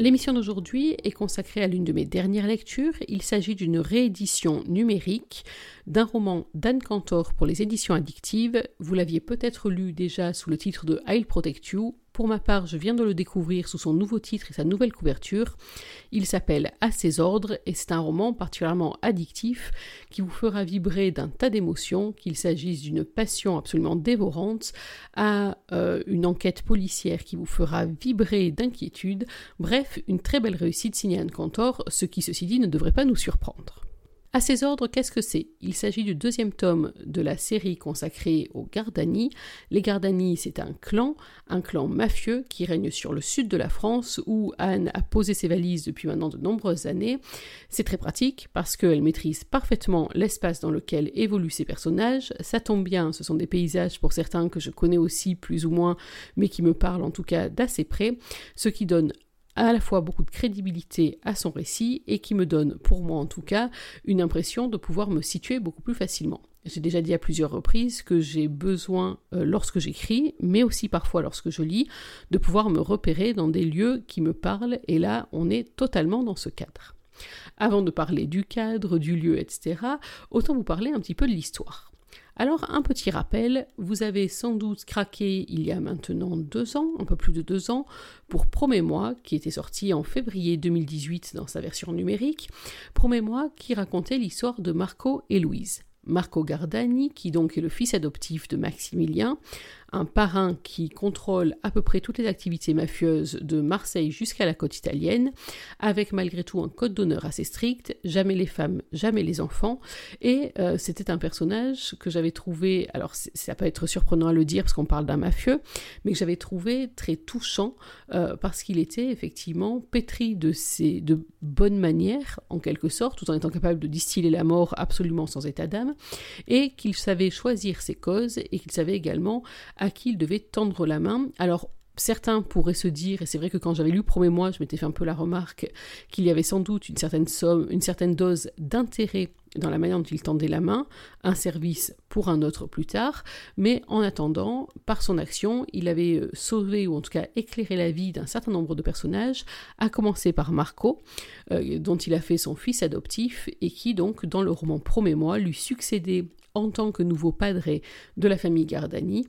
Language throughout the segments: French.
L'émission d'aujourd'hui est consacrée à l'une de mes dernières lectures. Il s'agit d'une réédition numérique d'un roman d'Anne Cantor pour les éditions addictives. Vous l'aviez peut-être lu déjà sous le titre de I'll Protect You pour ma part, je viens de le découvrir sous son nouveau titre et sa nouvelle couverture. Il s'appelle À ses ordres et c'est un roman particulièrement addictif qui vous fera vibrer d'un tas d'émotions, qu'il s'agisse d'une passion absolument dévorante à euh, une enquête policière qui vous fera vibrer d'inquiétude. Bref, une très belle réussite signée Anne Cantor, ce qui, ceci dit, ne devrait pas nous surprendre. À ces ordres, qu'est-ce que c'est? Il s'agit du deuxième tome de la série consacrée aux Gardani. Les Gardani, c'est un clan, un clan mafieux qui règne sur le sud de la France où Anne a posé ses valises depuis maintenant de nombreuses années. C'est très pratique parce qu'elle maîtrise parfaitement l'espace dans lequel évoluent ses personnages. Ça tombe bien, ce sont des paysages pour certains que je connais aussi plus ou moins, mais qui me parlent en tout cas d'assez près, ce qui donne à la fois beaucoup de crédibilité à son récit et qui me donne, pour moi en tout cas, une impression de pouvoir me situer beaucoup plus facilement. J'ai déjà dit à plusieurs reprises que j'ai besoin, euh, lorsque j'écris, mais aussi parfois lorsque je lis, de pouvoir me repérer dans des lieux qui me parlent, et là, on est totalement dans ce cadre. Avant de parler du cadre, du lieu, etc., autant vous parler un petit peu de l'histoire. Alors, un petit rappel, vous avez sans doute craqué il y a maintenant deux ans, un peu plus de deux ans, pour Promets-moi, qui était sorti en février 2018 dans sa version numérique. Promets-moi qui racontait l'histoire de Marco et Louise. Marco Gardani, qui donc est le fils adoptif de Maximilien, un parrain qui contrôle à peu près toutes les activités mafieuses de Marseille jusqu'à la côte italienne, avec malgré tout un code d'honneur assez strict, jamais les femmes, jamais les enfants, et euh, c'était un personnage que j'avais trouvé, alors ça peut être surprenant à le dire parce qu'on parle d'un mafieux, mais que j'avais trouvé très touchant euh, parce qu'il était effectivement pétri de, ses, de bonnes manières, en quelque sorte, tout en étant capable de distiller la mort absolument sans état d'âme, et qu'il savait choisir ses causes et qu'il savait également à qui il devait tendre la main. Alors, certains pourraient se dire, et c'est vrai que quand j'avais lu Promets-moi, je m'étais fait un peu la remarque qu'il y avait sans doute une certaine somme, une certaine dose d'intérêt dans la manière dont il tendait la main, un service pour un autre plus tard, mais en attendant, par son action, il avait euh, sauvé ou en tout cas éclairé la vie d'un certain nombre de personnages, à commencer par Marco, euh, dont il a fait son fils adoptif et qui donc dans le roman Promets-moi lui succédait en tant que nouveau padre de la famille Gardani,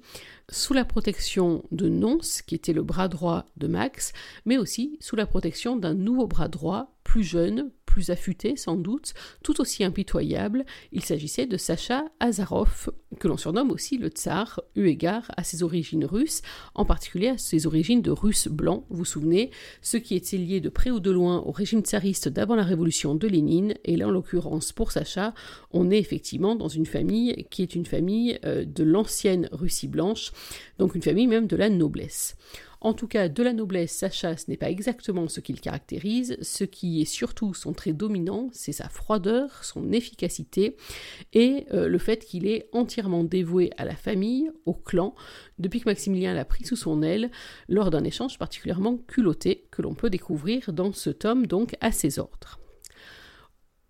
sous la protection de Nonce, qui était le bras droit de Max, mais aussi sous la protection d'un nouveau bras droit, plus jeune, plus affûté sans doute, tout aussi impitoyable. Il s'agissait de Sacha Azarov, que l'on surnomme aussi le tsar, eu égard à ses origines russes, en particulier à ses origines de russe blanc, vous souvenez, ce qui était lié de près ou de loin au régime tsariste d'avant la révolution de Lénine, et là en l'occurrence pour Sacha, on est effectivement dans une famille qui est une famille euh, de l'ancienne Russie blanche, donc une famille même de la noblesse. En tout cas, de la noblesse, Sacha, ce n'est pas exactement ce qu'il caractérise. Ce qui est surtout son trait dominant, c'est sa froideur, son efficacité et euh, le fait qu'il est entièrement dévoué à la famille, au clan, depuis que Maximilien l'a pris sous son aile lors d'un échange particulièrement culotté que l'on peut découvrir dans ce tome donc à ses ordres.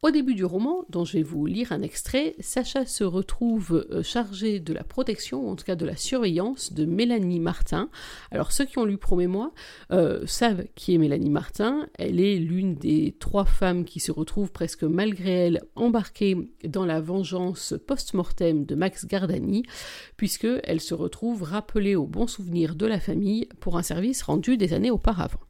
Au début du roman, dont je vais vous lire un extrait, Sacha se retrouve euh, chargé de la protection, ou en tout cas de la surveillance de Mélanie Martin. Alors ceux qui ont lu Promets-moi euh, savent qui est Mélanie Martin. Elle est l'une des trois femmes qui se retrouvent presque malgré elle embarquées dans la vengeance post-mortem de Max Gardani, puisqu'elle se retrouve rappelée au bon souvenir de la famille pour un service rendu des années auparavant.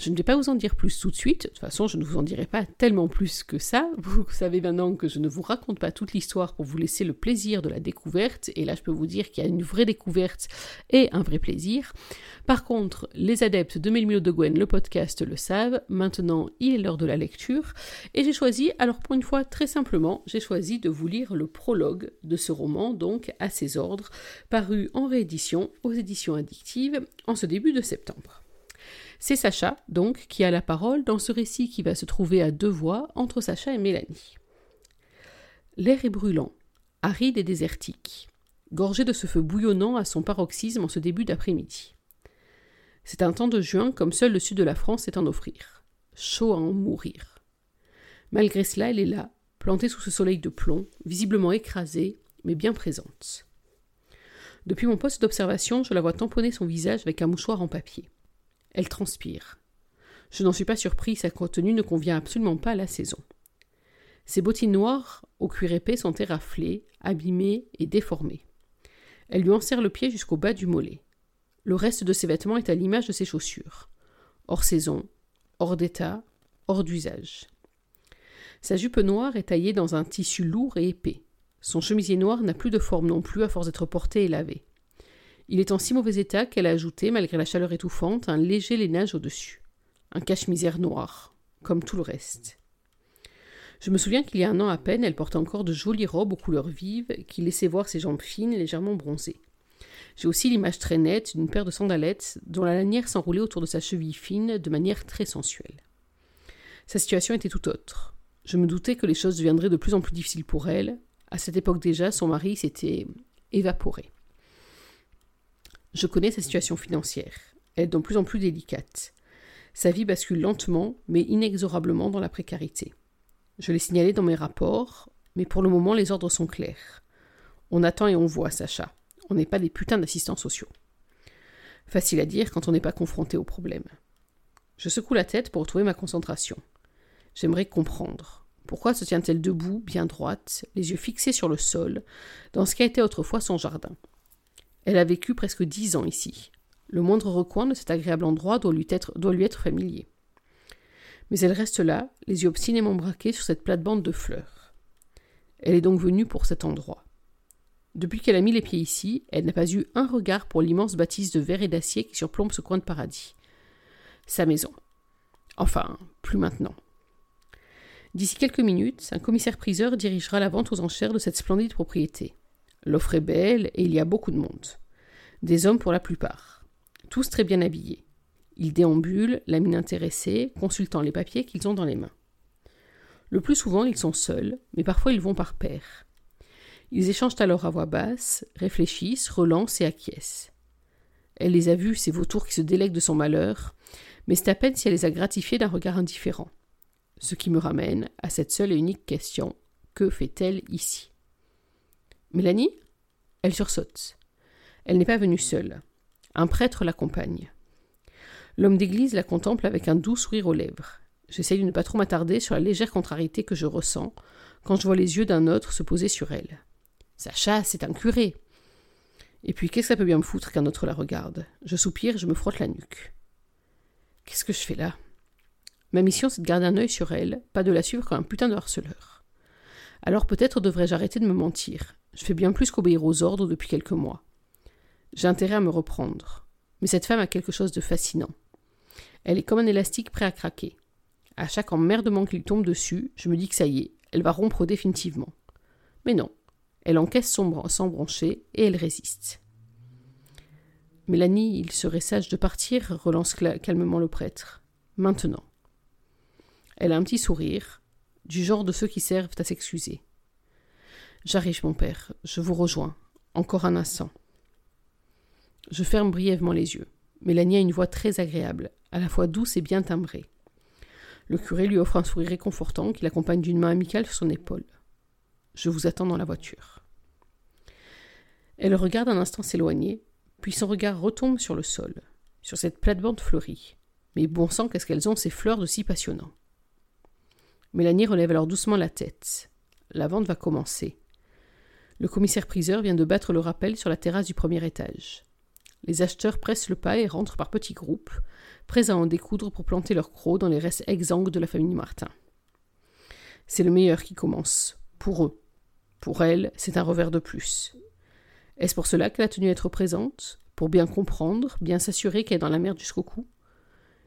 Je ne vais pas vous en dire plus tout de suite, de toute façon je ne vous en dirai pas tellement plus que ça, vous savez maintenant que je ne vous raconte pas toute l'histoire pour vous laisser le plaisir de la découverte, et là je peux vous dire qu'il y a une vraie découverte et un vrai plaisir. Par contre, les adeptes de Melmio de Gwen, le podcast, le savent, maintenant il est l'heure de la lecture, et j'ai choisi, alors pour une fois très simplement, j'ai choisi de vous lire le prologue de ce roman, donc à ses ordres, paru en réédition aux éditions addictives en ce début de septembre. C'est Sacha, donc, qui a la parole dans ce récit qui va se trouver à deux voix entre Sacha et Mélanie. L'air est brûlant, aride et désertique. gorgée de ce feu bouillonnant à son paroxysme en ce début d'après-midi. C'est un temps de juin comme seul le sud de la France sait en offrir. Chaud à en mourir. Malgré cela, elle est là, plantée sous ce soleil de plomb, visiblement écrasée, mais bien présente. Depuis mon poste d'observation, je la vois tamponner son visage avec un mouchoir en papier. Elle transpire. Je n'en suis pas surpris, sa tenue ne convient absolument pas à la saison. Ses bottines noires, au cuir épais, sont éraflées, abîmées et déformées. Elle lui enserre le pied jusqu'au bas du mollet. Le reste de ses vêtements est à l'image de ses chaussures. Hors saison, hors d'état, hors d'usage. Sa jupe noire est taillée dans un tissu lourd et épais. Son chemisier noir n'a plus de forme non plus à force d'être porté et lavé. Il est en si mauvais état qu'elle a ajouté, malgré la chaleur étouffante, un léger lainage au-dessus. Un cache-misère noir, comme tout le reste. Je me souviens qu'il y a un an à peine, elle portait encore de jolies robes aux couleurs vives qui laissaient voir ses jambes fines légèrement bronzées. J'ai aussi l'image très nette d'une paire de sandalettes dont la lanière s'enroulait autour de sa cheville fine de manière très sensuelle. Sa situation était tout autre. Je me doutais que les choses deviendraient de plus en plus difficiles pour elle. À cette époque déjà, son mari s'était évaporé. Je connais sa situation financière. Elle est de plus en plus délicate. Sa vie bascule lentement, mais inexorablement dans la précarité. Je l'ai signalé dans mes rapports, mais pour le moment les ordres sont clairs. On attend et on voit, Sacha. On n'est pas des putains d'assistants sociaux. Facile à dire quand on n'est pas confronté au problème. Je secoue la tête pour retrouver ma concentration. J'aimerais comprendre. Pourquoi se tient-elle debout, bien droite, les yeux fixés sur le sol, dans ce qui a été autrefois son jardin? Elle a vécu presque dix ans ici. Le moindre recoin de cet agréable endroit doit lui être, familier mais elle reste là, les yeux obstinément braqués sur cette plate-bande de fleurs. Elle est donc venue pour cet endroit. Depuis qu'elle a mis les pieds ici, elle n'a pas eu un regard pour l'immense bâtisse de verre et d'acier qui surplombe ce coin de paradis. Sa maison. Enfin, plus maintenant. D'ici quelques minutes, un commissaire-priseur dirigera la vente aux enchères de cette splendide propriété. L'offre est belle et il y a beaucoup de monde. Des hommes pour la plupart. Tous très bien habillés. Ils déambulent, la mine intéressée, consultant les papiers qu'ils ont dans les mains. Le plus souvent, ils sont seuls, mais parfois ils vont par paires. Ils échangent alors à voix basse, réfléchissent, relancent et acquiescent. Elle les a vus, ces vautours qui se délèguent de son malheur, mais c'est à peine si elle les a gratifiés d'un regard indifférent. Ce qui me ramène à cette seule et unique question que fait-elle ici? Mélanie Elle sursaute. Elle n'est pas venue seule. Un prêtre l'accompagne. L'homme d'église la contemple avec un doux sourire aux lèvres. J'essaye de ne pas trop m'attarder sur la légère contrariété que je ressens quand je vois les yeux d'un autre se poser sur elle. Sacha, c'est un curé. Et puis, qu'est-ce que ça peut bien me foutre qu'un autre la regarde? Je soupire je me frotte la nuque. Qu'est-ce que je fais là? Ma mission, c'est de garder un œil sur elle, pas de la suivre comme un putain de harceleur. Alors peut-être devrais-je arrêter de me mentir. Je fais bien plus qu'obéir aux ordres depuis quelques mois. J'ai intérêt à me reprendre. Mais cette femme a quelque chose de fascinant. Elle est comme un élastique prêt à craquer. À chaque emmerdement qui lui tombe dessus, je me dis que ça y est, elle va rompre définitivement. Mais non, elle encaisse son sans broncher et elle résiste. Mélanie, il serait sage de partir, relance calmement le prêtre. Maintenant. Elle a un petit sourire, du genre de ceux qui servent à s'excuser. J'arrive, mon père, je vous rejoins. Encore un instant. Je ferme brièvement les yeux. Mélanie a une voix très agréable, à la fois douce et bien timbrée. Le curé lui offre un sourire réconfortant qui l'accompagne d'une main amicale sur son épaule. Je vous attends dans la voiture. Elle regarde un instant s'éloigner, puis son regard retombe sur le sol, sur cette plate-bande fleurie. Mais bon sang, qu'est-ce qu'elles ont ces fleurs de si passionnant. Mélanie relève alors doucement la tête. La vente va commencer. Le commissaire-priseur vient de battre le rappel sur la terrasse du premier étage. Les acheteurs pressent le pas et rentrent par petits groupes, prêts à en découdre pour planter leurs crocs dans les restes exsangues de la famille Martin. C'est le meilleur qui commence, pour eux. Pour elle, c'est un revers de plus. Est-ce pour cela qu'elle a tenu à être présente Pour bien comprendre, bien s'assurer qu'elle est dans la merde jusqu'au cou?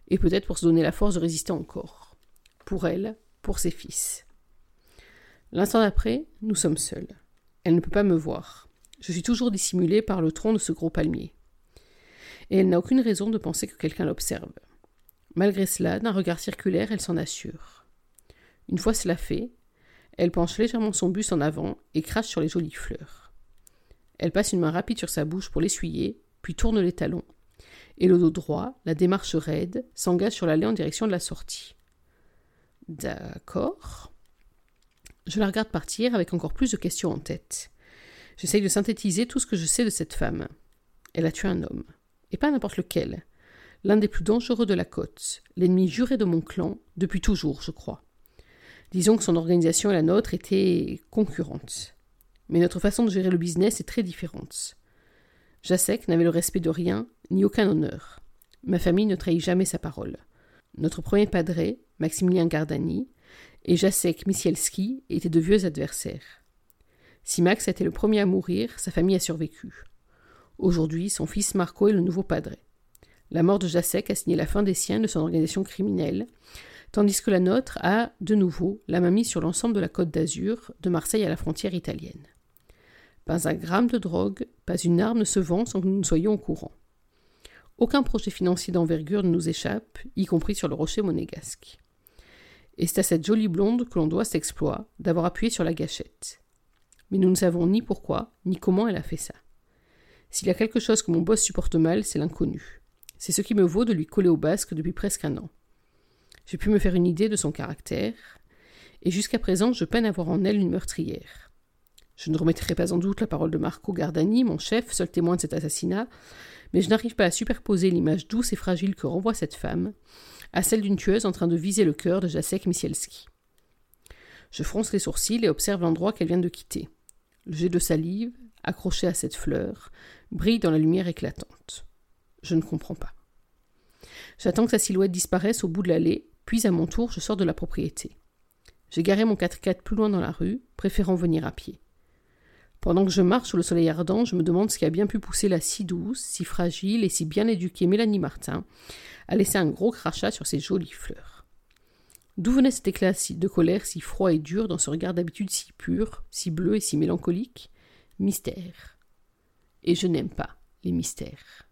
Et peut-être pour se donner la force de résister encore. Pour elle, pour ses fils. L'instant d'après, nous sommes seuls. Elle ne peut pas me voir. Je suis toujours dissimulé par le tronc de ce gros palmier et elle n'a aucune raison de penser que quelqu'un l'observe. Malgré cela, d'un regard circulaire, elle s'en assure. Une fois cela fait, elle penche légèrement son buste en avant et crache sur les jolies fleurs. Elle passe une main rapide sur sa bouche pour l'essuyer, puis tourne les talons. Et le dos droit, la démarche raide, s'engage sur l'allée en direction de la sortie. D'accord. Je la regarde partir avec encore plus de questions en tête. J'essaye de synthétiser tout ce que je sais de cette femme. Elle a tué un homme. Et pas n'importe lequel. L'un des plus dangereux de la côte, l'ennemi juré de mon clan, depuis toujours, je crois. Disons que son organisation et la nôtre étaient concurrentes. Mais notre façon de gérer le business est très différente. Jacek n'avait le respect de rien, ni aucun honneur. Ma famille ne trahit jamais sa parole. Notre premier padré, Maximilien Gardani, et Jacek Misielski étaient de vieux adversaires. Si Max a été le premier à mourir, sa famille a survécu. Aujourd'hui, son fils Marco est le nouveau padré. La mort de Jacek a signé la fin des siens de son organisation criminelle, tandis que la nôtre a, de nouveau, la main mise sur l'ensemble de la côte d'Azur, de Marseille à la frontière italienne. Pas un gramme de drogue, pas une arme ne se vend sans que nous ne soyons au courant. Aucun projet financier d'envergure ne nous échappe, y compris sur le rocher monégasque. Et c'est à cette jolie blonde que l'on doit cet exploit d'avoir appuyé sur la gâchette. Mais nous ne savons ni pourquoi, ni comment elle a fait ça. S'il y a quelque chose que mon boss supporte mal, c'est l'inconnu. C'est ce qui me vaut de lui coller au basque depuis presque un an. J'ai pu me faire une idée de son caractère, et jusqu'à présent je peine à voir en elle une meurtrière. Je ne remettrai pas en doute la parole de Marco Gardani, mon chef, seul témoin de cet assassinat, mais je n'arrive pas à superposer l'image douce et fragile que renvoie cette femme à celle d'une tueuse en train de viser le cœur de Jacek Misielski. Je fronce les sourcils et observe l'endroit qu'elle vient de quitter. Le jet de salive, accroché à cette fleur, brille dans la lumière éclatante. Je ne comprends pas. J'attends que sa silhouette disparaisse au bout de l'allée, puis à mon tour je sors de la propriété. J'ai garé mon 4x4 plus loin dans la rue, préférant venir à pied. Pendant que je marche sous le soleil ardent, je me demande ce qui a bien pu pousser la si douce, si fragile et si bien éduquée Mélanie Martin à laisser un gros crachat sur ses jolies fleurs. D'où venait cet éclat de colère si froid et dur dans ce regard d'habitude si pur, si bleu et si mélancolique? Mystère. Et je n'aime pas les mystères.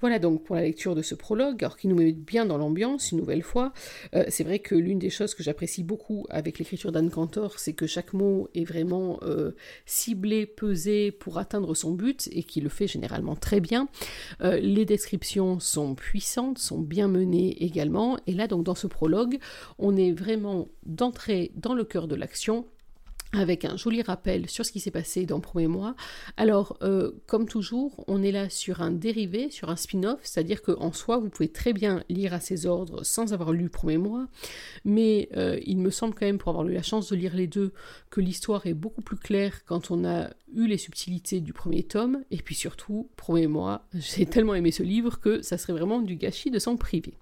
Voilà donc pour la lecture de ce prologue, alors qui nous met bien dans l'ambiance une nouvelle fois. Euh, c'est vrai que l'une des choses que j'apprécie beaucoup avec l'écriture d'Anne Cantor, c'est que chaque mot est vraiment euh, ciblé, pesé pour atteindre son but et qui le fait généralement très bien. Euh, les descriptions sont puissantes, sont bien menées également. Et là donc dans ce prologue, on est vraiment d'entrée dans le cœur de l'action avec un joli rappel sur ce qui s'est passé dans premier mois. Alors, euh, comme toujours, on est là sur un dérivé, sur un spin-off, c'est-à-dire qu'en soi, vous pouvez très bien lire à ses ordres sans avoir lu premier mois, mais euh, il me semble quand même, pour avoir eu la chance de lire les deux, que l'histoire est beaucoup plus claire quand on a eu les subtilités du premier tome, et puis surtout, premier mois, j'ai tellement aimé ce livre que ça serait vraiment du gâchis de s'en priver.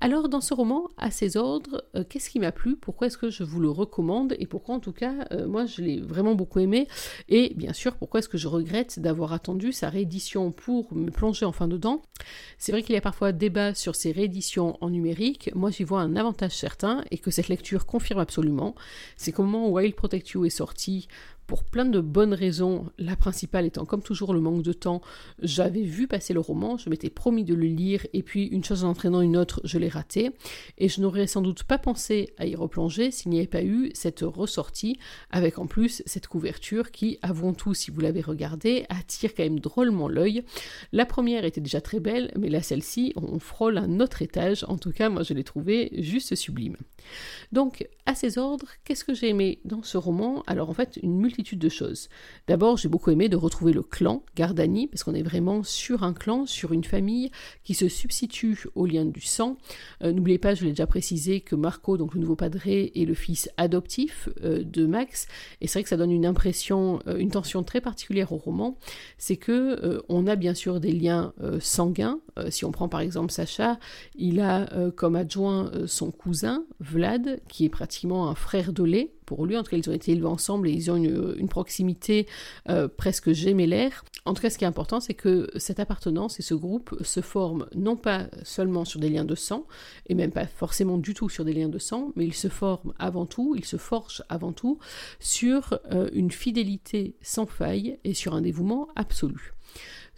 Alors dans ce roman, à ses ordres, euh, qu'est-ce qui m'a plu? Pourquoi est-ce que je vous le recommande? Et pourquoi en tout cas, euh, moi je l'ai vraiment beaucoup aimé? Et bien sûr, pourquoi est-ce que je regrette d'avoir attendu sa réédition pour me plonger enfin dedans? C'est vrai qu'il y a parfois débat sur ces rééditions en numérique. Moi j'y vois un avantage certain et que cette lecture confirme absolument. C'est qu'au moment où Wild Protect You est sorti, pour plein de bonnes raisons, la principale étant comme toujours le manque de temps. J'avais vu passer le roman, je m'étais promis de le lire, et puis une chose en entraînant une autre, je l'ai raté, et je n'aurais sans doute pas pensé à y replonger s'il n'y avait pas eu cette ressortie, avec en plus cette couverture qui, avouons tout si vous l'avez regardée, attire quand même drôlement l'œil. La première était déjà très belle, mais là celle-ci, on frôle un autre étage, en tout cas moi je l'ai trouvée juste sublime. Donc, à ces ordres, qu'est-ce que j'ai aimé dans ce roman? Alors en fait, une multitude de choses. D'abord, j'ai beaucoup aimé de retrouver le clan Gardani, parce qu'on est vraiment sur un clan, sur une famille qui se substitue au lien du sang. Euh, n'oubliez pas, je l'ai déjà précisé, que Marco, donc le nouveau padré, est le fils adoptif euh, de Max, et c'est vrai que ça donne une impression, euh, une tension très particulière au roman, c'est que on a bien sûr des liens sanguins. si on prend par exemple Sacha, il a comme adjoint son cousin Vlad, qui est pratiquement un frère de lait pour lui. En tout cas, ils ont été élevés ensemble et ils ont une, proximité euh, presque gémellaire. En tout cas, ce qui est important, c'est que cette appartenance et ce groupe se forment non pas seulement sur des liens de sang, et même pas forcément du tout sur des liens de sang, mais ils se forment avant tout, ils se forgent avant tout sur euh, une fidélité sans faille et sur un dévouement absolu.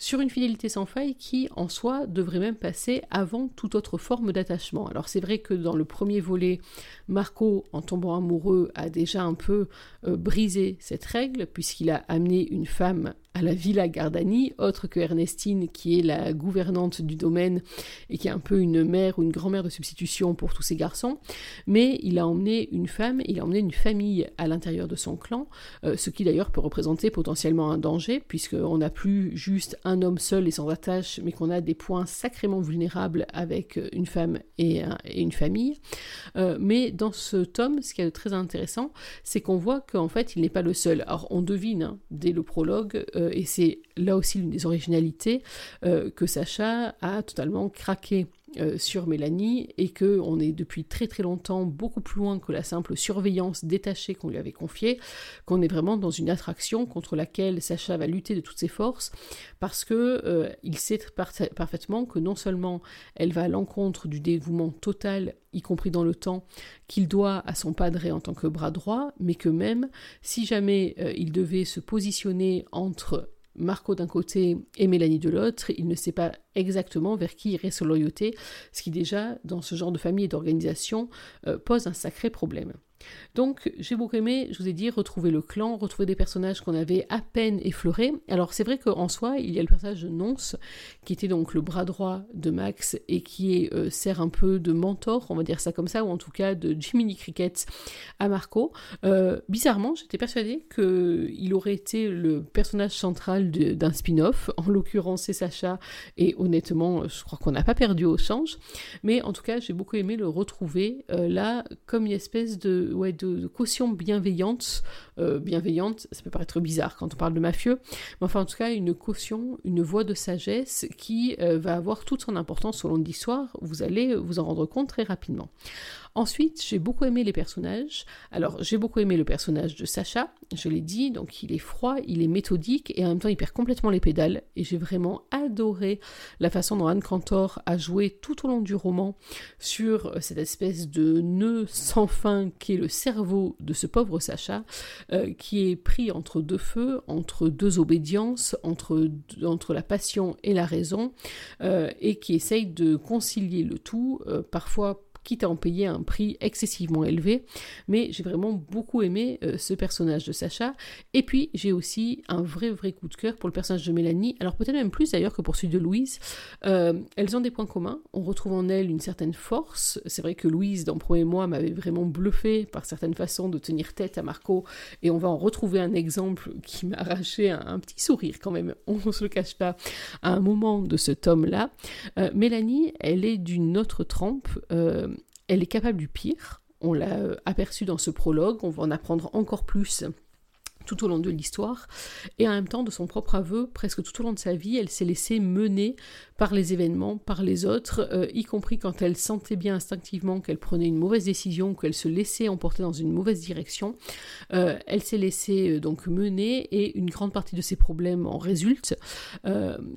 Sur une fidélité sans faille qui, en soi, devrait même passer avant toute autre forme d'attachement. Alors c'est vrai que dans le premier volet, Marco, en tombant amoureux, a déjà un peu euh, brisé cette règle, puisqu'il a amené une femme à la Villa Gardani, autre que Ernestine, qui est la gouvernante du domaine et qui est un peu une mère ou une grand-mère de substitution pour tous ces garçons. Mais il a emmené une femme, il a emmené une famille à l'intérieur de son clan, euh, ce qui d'ailleurs peut représenter potentiellement un danger, puisqu'on n'a plus juste un homme seul et sans attache, mais qu'on a des points sacrément vulnérables avec une femme et, une famille. Euh, mais dans ce tome, ce qui est très intéressant, c'est qu'on voit qu'en fait, il n'est pas le seul. Alors, on devine hein, dès le prologue euh, et c'est là aussi l'une des originalités, euh, que Sacha a totalement craqué euh, sur Mélanie et que on est depuis très très longtemps beaucoup plus loin que la simple surveillance détachée qu'on lui avait confiée, qu'on est vraiment dans une attraction contre laquelle Sacha va lutter de toutes ses forces parce que il sait parfaitement que non seulement elle va à l'encontre du dévouement total y compris dans le temps, qu'il doit à son padre en tant que bras droit, mais que même si jamais euh, il devait se positionner entre Marco d'un côté et Mélanie de l'autre, il ne sait pas exactement vers qui irait sa loyauté, ce qui déjà, dans ce genre de famille et d'organisation, euh, pose un sacré problème. Donc j'ai beaucoup aimé, je vous ai dit, retrouver le clan, retrouver des personnages qu'on avait à peine effleurés. Alors c'est vrai qu'en soi, il y a le personnage de Nonce, qui était donc le bras droit de Max et qui euh, sert un peu de mentor, on va dire ça comme ça, ou en tout cas de Jiminy Cricket à Marco. Euh, bizarrement, j'étais persuadée qu'il aurait été le personnage central d'un spin-off, en l'occurrence c'est Sacha, et honnêtement, je crois qu'on n'a pas perdu au change. Mais en tout cas, j'ai beaucoup aimé le retrouver euh, là comme une espèce de ouais, de, caution bienveillante. Euh, bienveillante, ça peut paraître bizarre quand on parle de mafieux, mais enfin en tout cas une caution, une voix de sagesse qui euh, va avoir toute son importance au long de l'histoire. Vous allez vous en rendre compte très rapidement. Ensuite, j'ai beaucoup aimé les personnages. Alors, j'ai beaucoup aimé le personnage de Sacha, je l'ai dit, donc il est froid, il est méthodique et en même temps il perd complètement les pédales. Et j'ai vraiment adoré la façon dont Anne Cantor a joué tout au long du roman sur cette espèce de nœud sans fin qui est le cerveau de ce pauvre Sacha, euh, qui est pris entre deux feux, entre deux obédiences, entre, la passion et la raison, euh, et qui essaye de concilier le tout, euh, parfois quitte à en payer un prix excessivement élevé. Mais j'ai vraiment beaucoup aimé euh, ce personnage de Sacha. Et puis j'ai aussi un vrai vrai coup de cœur pour le personnage de Mélanie. Alors peut-être même plus d'ailleurs que pour celui de Louise. Euh, elles ont des points communs. On retrouve en elle une certaine force. C'est vrai que Louise, dans le premier mois, m'avait vraiment bluffé par certaines façons de tenir tête à Marco. Et on va en retrouver un exemple qui m'a arraché un, petit sourire quand même. On ne se le cache pas à un moment de ce tome-là. Euh, Mélanie, elle est d'une autre trempe elle est capable du pire. On l'a euh, aperçu dans ce prologue, on va en apprendre encore plus tout au long de l'histoire, et en même temps de son propre aveu, presque tout au long de sa vie, elle s'est laissée mener par les événements, par les autres, euh, y compris quand elle sentait bien instinctivement qu'elle prenait une mauvaise décision, qu'elle se laissait emporter dans une mauvaise direction. Euh, elle s'est laissée euh, donc mener et une grande partie de ses problèmes en résultent.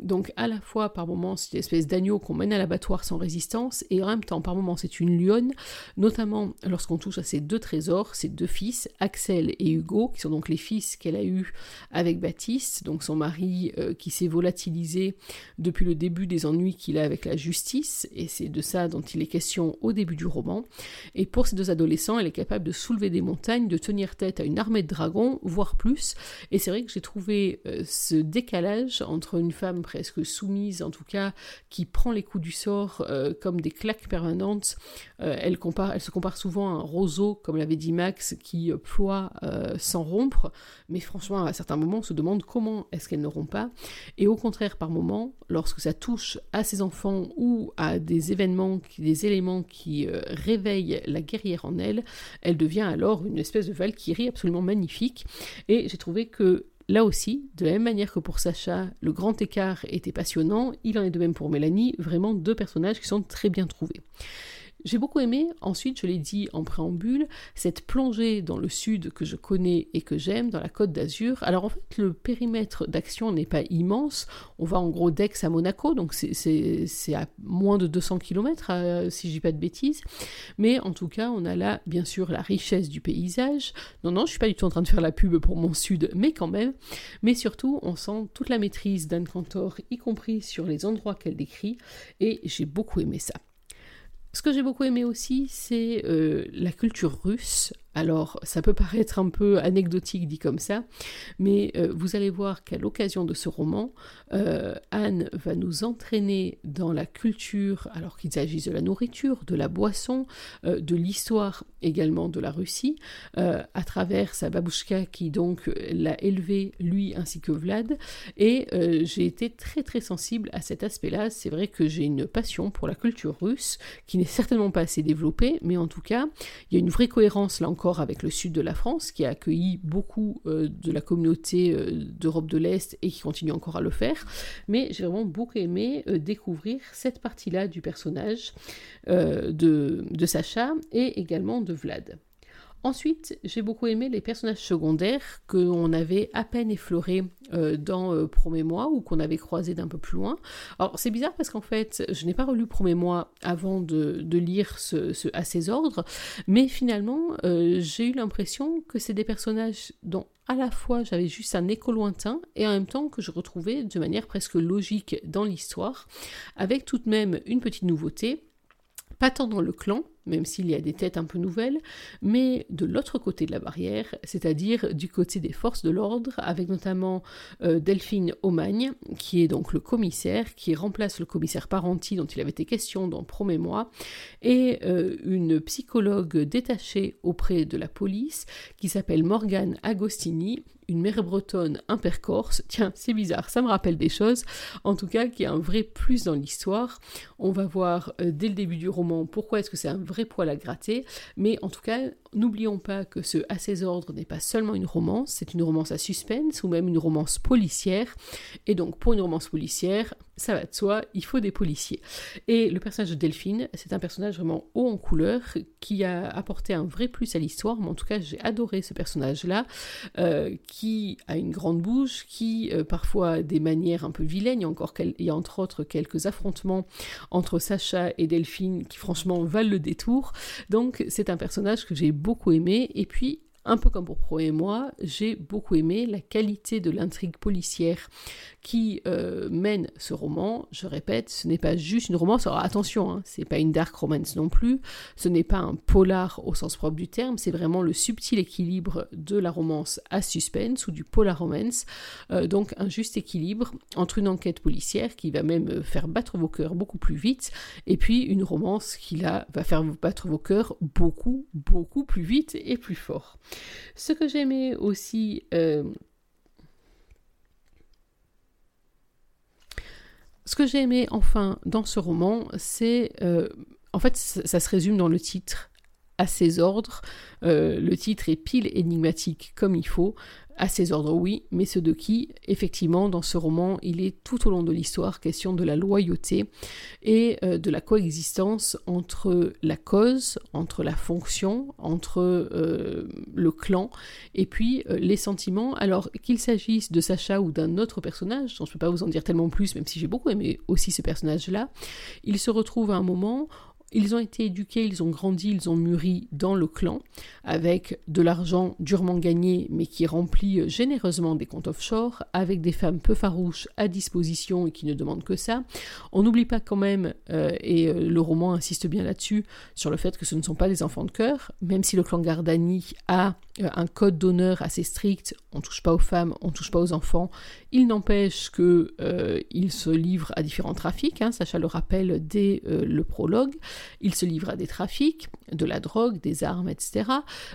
donc à la fois par moments c'est une espèce d'agneau qu'on mène à l'abattoir sans résistance et en même temps par moments c'est une lionne, notamment lorsqu'on touche à ses deux trésors, ses deux fils, Axel et Hugo, qui sont donc les fils qu'elle a eus avec Baptiste, donc son mari qui s'est volatilisé depuis le début ennuis qu'il a avec la justice, et c'est de ça dont il est question au début du roman. Et pour ces deux adolescents, elle est capable de soulever des montagnes, de tenir tête à une armée de dragons, voire plus. Et c'est vrai que j'ai trouvé euh, ce décalage entre une femme presque soumise, en tout cas, qui prend les coups du sort euh, comme des claques permanentes. Euh, elle, compare, elle se compare souvent à un roseau, comme l'avait dit Max, qui ploie sans rompre. Mais franchement, à certains moments, on se demande comment est-ce qu'elle ne rompt pas. Et au contraire, par moments, lorsque ça touche à ses enfants ou à des événements, des éléments qui euh, réveillent la guerrière en elle, elle devient alors une espèce de Valkyrie absolument magnifique. Et j'ai trouvé que Là aussi, de la même manière que pour Sacha, le grand écart était passionnant, il en est de même pour Mélanie, vraiment deux personnages qui sont très bien trouvés. J'ai beaucoup aimé, ensuite, je l'ai dit en préambule, cette plongée dans le sud que je connais et que j'aime, dans la côte d'Azur. Alors en fait, le périmètre d'action n'est pas immense. On va en gros d'Aix à Monaco, donc c'est à moins de 200 km, euh, si je dis pas de bêtises. Mais en tout cas, on a là, bien sûr, la richesse du paysage. Non, non, je suis pas du tout en train de faire la pub pour mon sud, mais quand même. Mais surtout, on sent toute la maîtrise d'Anne Cantor, y compris sur les endroits qu'elle décrit, et j'ai beaucoup aimé ça. Ce que j'ai beaucoup aimé aussi, c'est euh, la culture russe. Alors, ça peut paraître un peu anecdotique dit comme ça, mais euh, vous allez voir qu'à l'occasion de ce roman, euh, Anne va nous entraîner dans la culture, alors qu'il s'agisse de la nourriture, de la boisson, de l'histoire également de la Russie, à travers sa babouchka qui donc l'a élevé lui ainsi que Vlad. Et j'ai été très très sensible à cet aspect-là. C'est vrai que j'ai une passion pour la culture russe qui certainement pas assez développé, mais en tout cas, il y a une vraie cohérence là encore avec le sud de la France, qui a accueilli beaucoup euh, de la communauté euh, d'Europe de l'Est et qui continue encore à le faire. Mais j'ai vraiment beaucoup aimé euh, découvrir cette partie-là du personnage de, de Sacha et également de Vlad. Ensuite, j'ai beaucoup aimé les personnages secondaires qu'on avait à peine effleurés euh, dans euh, Promets-moi ou qu'on avait croisés d'un peu plus loin. Alors, c'est bizarre parce qu'en fait, je n'ai pas relu Promets-moi avant de, lire à ses ordres, mais finalement, euh, j'ai eu l'impression que c'est des personnages dont à la fois j'avais juste un écho lointain et en même temps que je retrouvais de manière presque logique dans l'histoire, avec tout de même une petite nouveauté, pas tant dans le clan, même s'il y a des têtes un peu nouvelles, mais de l'autre côté de la barrière, c'est-à-dire du côté des forces de l'ordre, avec notamment euh, Delphine Aumagne, qui est donc le commissaire, qui remplace le commissaire Parenti dont il avait été question dans Promets-moi, et euh, une psychologue détachée auprès de la police, qui s'appelle Morgane Agostini, une mère bretonne, un père corse, tiens, c'est bizarre, ça me rappelle des choses, en tout cas qui a un vrai plus dans l'histoire. On va voir euh, dès le début du roman pourquoi est-ce que c'est un vrai poil à gratter, mais en tout cas, n'oublions pas que ce À ses ordres n'est pas seulement une romance, c'est une romance à suspense ou même une romance policière. Et donc, pour une romance policière, ça va de soi, il faut des policiers. Et le personnage de Delphine, c'est un personnage vraiment haut en couleur qui a apporté un vrai plus à l'histoire. Mais en tout cas, j'ai adoré ce personnage-là, euh, qui a une grande bouche, qui euh, parfois a des manières un peu vilaines. Encore il y a entre autres quelques affrontements entre Sacha et Delphine qui franchement valent le détour. Donc, c'est un personnage que j'ai beaucoup aimé. Et puis, un peu comme pour Pro et moi, j'ai beaucoup aimé la qualité de l'intrigue policière qui euh, mène ce roman. Je répète, ce n'est pas juste une romance. Alors attention, hein, c'est pas une dark romance non plus. Ce n'est pas un polar au sens propre du terme. C'est vraiment le subtil équilibre de la romance à suspense ou du polar romance. Euh, donc un juste équilibre entre une enquête policière qui va même faire battre vos cœurs beaucoup plus vite et puis une romance qui là va faire battre vos cœurs beaucoup beaucoup plus vite et plus fort. Ce que j'aimais aussi euh, Ce que j'ai aimé enfin dans ce roman, c'est... Euh, en fait, ça, se résume dans le titre à ses ordres. Euh, le titre est pile énigmatique comme il faut. À ses ordres, oui, mais ceux de qui Effectivement, dans ce roman, il est tout au long de l'histoire question de la loyauté et euh, de la coexistence entre la cause, entre la fonction, entre euh, le clan et puis euh, les sentiments. Alors qu'il s'agisse de Sacha ou d'un autre personnage, je ne peux pas vous en dire tellement plus, même si j'ai beaucoup aimé aussi ce personnage-là, il se retrouve à un moment ils ont été éduqués, ils ont grandi, ils ont mûri dans le clan, avec de l'argent durement gagné, mais qui remplit généreusement des comptes offshore, avec des femmes peu farouches à disposition et qui ne demandent que ça. On n'oublie pas quand même, euh, et euh, le roman insiste bien là-dessus, sur le fait que ce ne sont pas des enfants de cœur, même si le clan Gardani a euh, un code d'honneur assez strict, on touche pas aux femmes, on touche pas aux enfants, il n'empêche que il se livre à différents trafics, hein, Sacha le rappelle dès le prologue, ils se livrent à des trafics, de la drogue, des armes, etc.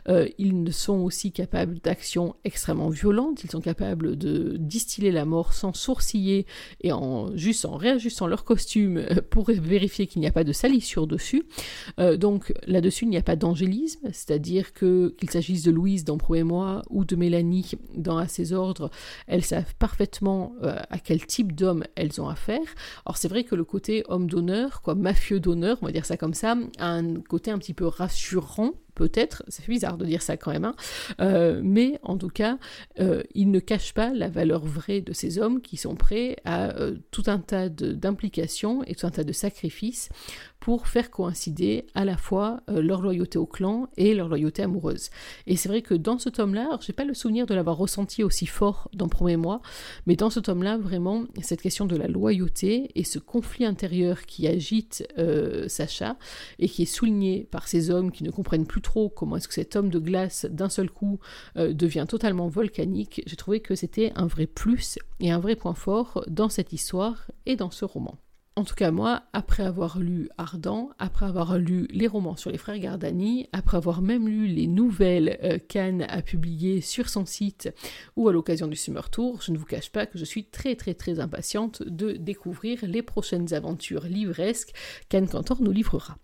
Euh, ils sont aussi capables d'actions extrêmement violentes. Ils sont capables de distiller la mort sans sourciller et en juste en réajustant leur costume pour vérifier qu'il n'y a pas de salissure dessus. Euh, donc là-dessus, il n'y a pas d'angélisme, c'est-à-dire que qu'il s'agisse de Louise dans Pro et moi ou de Mélanie dans ses ordres, elles savent parfaitement euh, à quel type d'homme elles ont affaire. Alors c'est vrai que le côté homme d'honneur, quoi, mafieux d'honneur, on va dire ça comme ça, un côté un petit peu rassurant peut-être, c'est bizarre de dire ça quand même, hein. euh, mais en tout cas, euh, il ne cache pas la valeur vraie de ces hommes qui sont prêts à euh, tout un tas d'implications et tout un tas de sacrifices pour faire coïncider à la fois leur loyauté au clan et leur loyauté amoureuse. Et c'est vrai que dans ce tome-là, j'ai pas le souvenir de l'avoir ressenti aussi fort dans premier mois, mais dans ce tome-là, vraiment, cette question de la loyauté et ce conflit intérieur qui agite Sacha et qui est souligné par ces hommes qui ne comprennent plus comment est-ce que cet homme de glace d'un seul coup euh, devient totalement volcanique, j'ai trouvé que c'était un vrai plus et un vrai point fort dans cette histoire et dans ce roman. En tout cas, moi, après avoir lu Ardent, après avoir lu les romans sur les frères Gardani, après avoir même lu les nouvelles euh, qu'Anne a publiées sur son site ou à l'occasion du Summer Tour, je ne vous cache pas que je suis très très très impatiente de découvrir les prochaines aventures livresques qu'Anne Cantor nous livrera.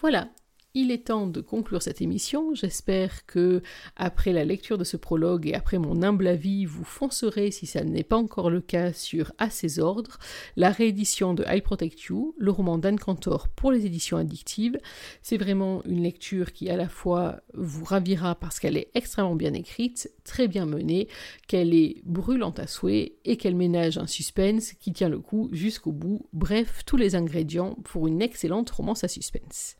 Voilà, il est temps de conclure cette émission. J'espère que, après la lecture de ce prologue et après mon humble avis, vous foncerez, si ça n'est pas encore le cas, sur À ses ordres, la réédition de I Protect You, le roman d'Anne Cantor pour les éditions addictives. C'est vraiment une lecture qui, à la fois, vous ravira parce qu'elle est extrêmement bien écrite, très bien menée, qu'elle est brûlante à souhait et qu'elle ménage un suspense qui tient le coup jusqu'au bout. Bref, tous les ingrédients pour une excellente romance à suspense.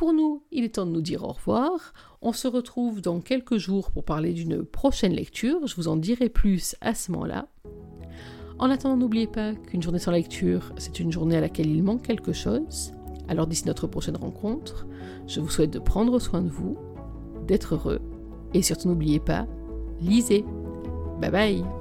Pour nous, il est temps de nous dire au revoir. On se retrouve dans quelques jours pour parler d'une prochaine lecture. Je vous en dirai plus à ce moment-là. En attendant, n'oubliez pas qu'une journée sans lecture, c'est une journée à laquelle il manque quelque chose. Alors d'ici notre prochaine rencontre, je vous souhaite de prendre soin de vous, d'être heureux, et surtout n'oubliez pas, lisez. Bye bye